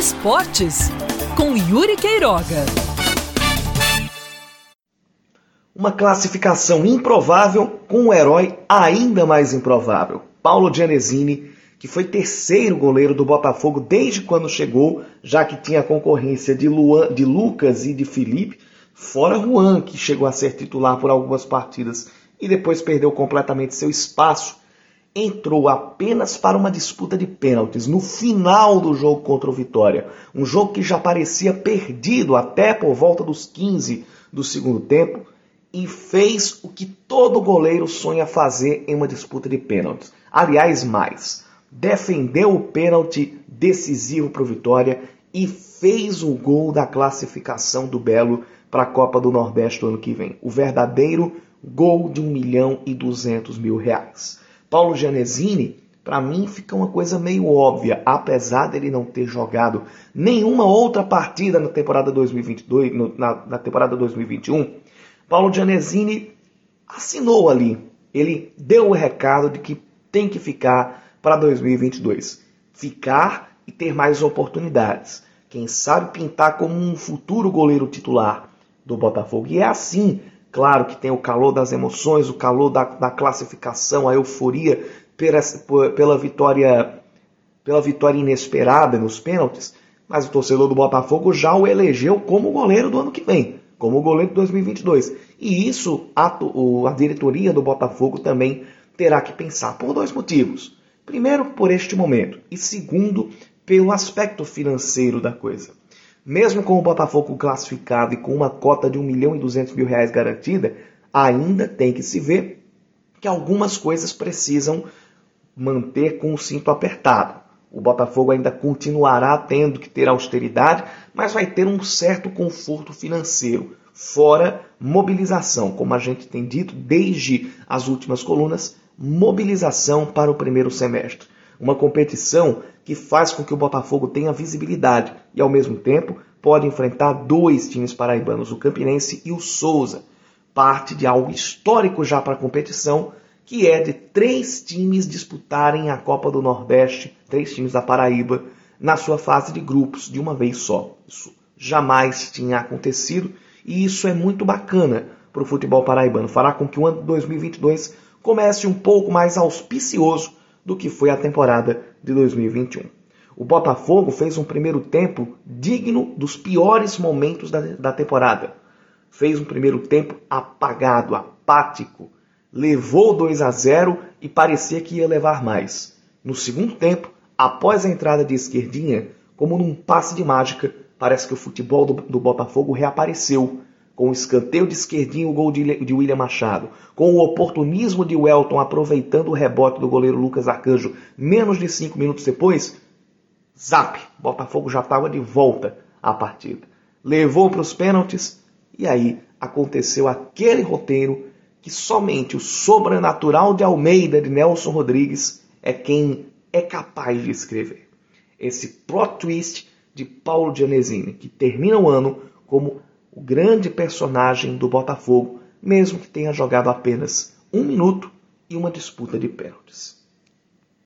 Esportes, com Yuri Queiroga. Uma classificação improvável com um herói ainda mais improvável. Paulo Gianesini, que foi terceiro goleiro do Botafogo desde quando chegou, já que tinha concorrência de, Luan, de Lucas e de Felipe, fora Juan, que chegou a ser titular por algumas partidas e depois perdeu completamente seu espaço, entrou apenas para uma disputa de pênaltis no final do jogo contra o Vitória. Um jogo que já parecia perdido até por volta dos 15 do segundo tempo e fez o que todo goleiro sonha fazer em uma disputa de pênaltis. Aliás, mais, defendeu o pênalti decisivo para o Vitória e fez o gol da classificação do Belo para a Copa do Nordeste do ano que vem. O verdadeiro gol de 1 milhão e 200 mil reais. Paulo Genesini, para mim, fica uma coisa meio óbvia, apesar dele não ter jogado nenhuma outra partida na temporada 2022, no, na, na temporada 2021. Paulo Genesini assinou ali. Ele deu o recado de que tem que ficar para 2022. Ficar e ter mais oportunidades. Quem sabe pintar como um futuro goleiro titular do Botafogo. E é assim Claro que tem o calor das emoções, o calor da, da classificação, a euforia pela, pela, vitória pela vitória inesperada nos pênaltis, mas o torcedor do Botafogo já o elegeu como goleiro do ano que vem, como goleiro de 2022. E isso a, a diretoria do Botafogo também terá que pensar por dois motivos. Primeiro, por este momento, e segundo, pelo aspecto financeiro da coisa. Mesmo com o Botafogo classificado e com uma cota de 1 milhão e 200 mil reais garantida, ainda tem que se ver que algumas coisas precisam manter com o cinto apertado. O Botafogo ainda continuará tendo que ter austeridade, mas vai ter um certo conforto financeiro, fora mobilização, como a gente tem dito desde as últimas colunas, mobilização para o primeiro semestre. Uma competição que faz com que o Botafogo tenha visibilidade e, ao mesmo tempo, pode enfrentar dois times paraibanos, o Campinense e o Souza. Parte de algo histórico já para a competição, que é de três times disputarem a Copa do Nordeste, três times da Paraíba, na sua fase de grupos de uma vez só. Isso jamais tinha acontecido e isso é muito bacana para o futebol paraibano. Fará com que o ano de 2022 comece um pouco mais auspicioso do que foi a temporada de 2021. O Botafogo fez um primeiro tempo digno dos piores momentos da, da temporada. Fez um primeiro tempo apagado, apático. Levou 2 a 0 e parecia que ia levar mais. No segundo tempo, após a entrada de esquerdinha, como num passe de mágica, parece que o futebol do, do Botafogo reapareceu com o escanteio de esquerdinho o gol de, de William Machado, com o oportunismo de Welton aproveitando o rebote do goleiro Lucas Arcanjo menos de cinco minutos depois, zap, Botafogo já estava de volta à partida. Levou para os pênaltis e aí aconteceu aquele roteiro que somente o sobrenatural de Almeida de Nelson Rodrigues é quem é capaz de escrever. Esse plot twist de Paulo Gianesini, que termina o ano como o grande personagem do Botafogo, mesmo que tenha jogado apenas um minuto e uma disputa de pênaltis.